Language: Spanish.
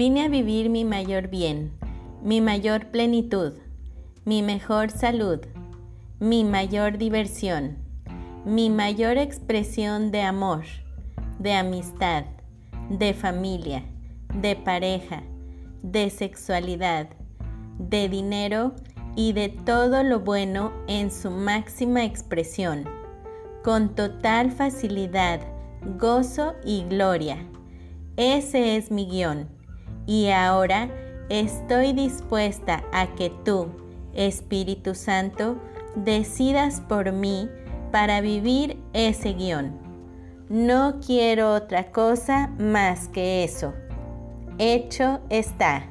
Vine a vivir mi mayor bien, mi mayor plenitud, mi mejor salud, mi mayor diversión, mi mayor expresión de amor, de amistad, de familia, de pareja, de sexualidad, de dinero y de todo lo bueno en su máxima expresión, con total facilidad, gozo y gloria. Ese es mi guion. Y ahora estoy dispuesta a que tú, Espíritu Santo, decidas por mí para vivir ese guion. No quiero otra cosa más que eso. Hecho está.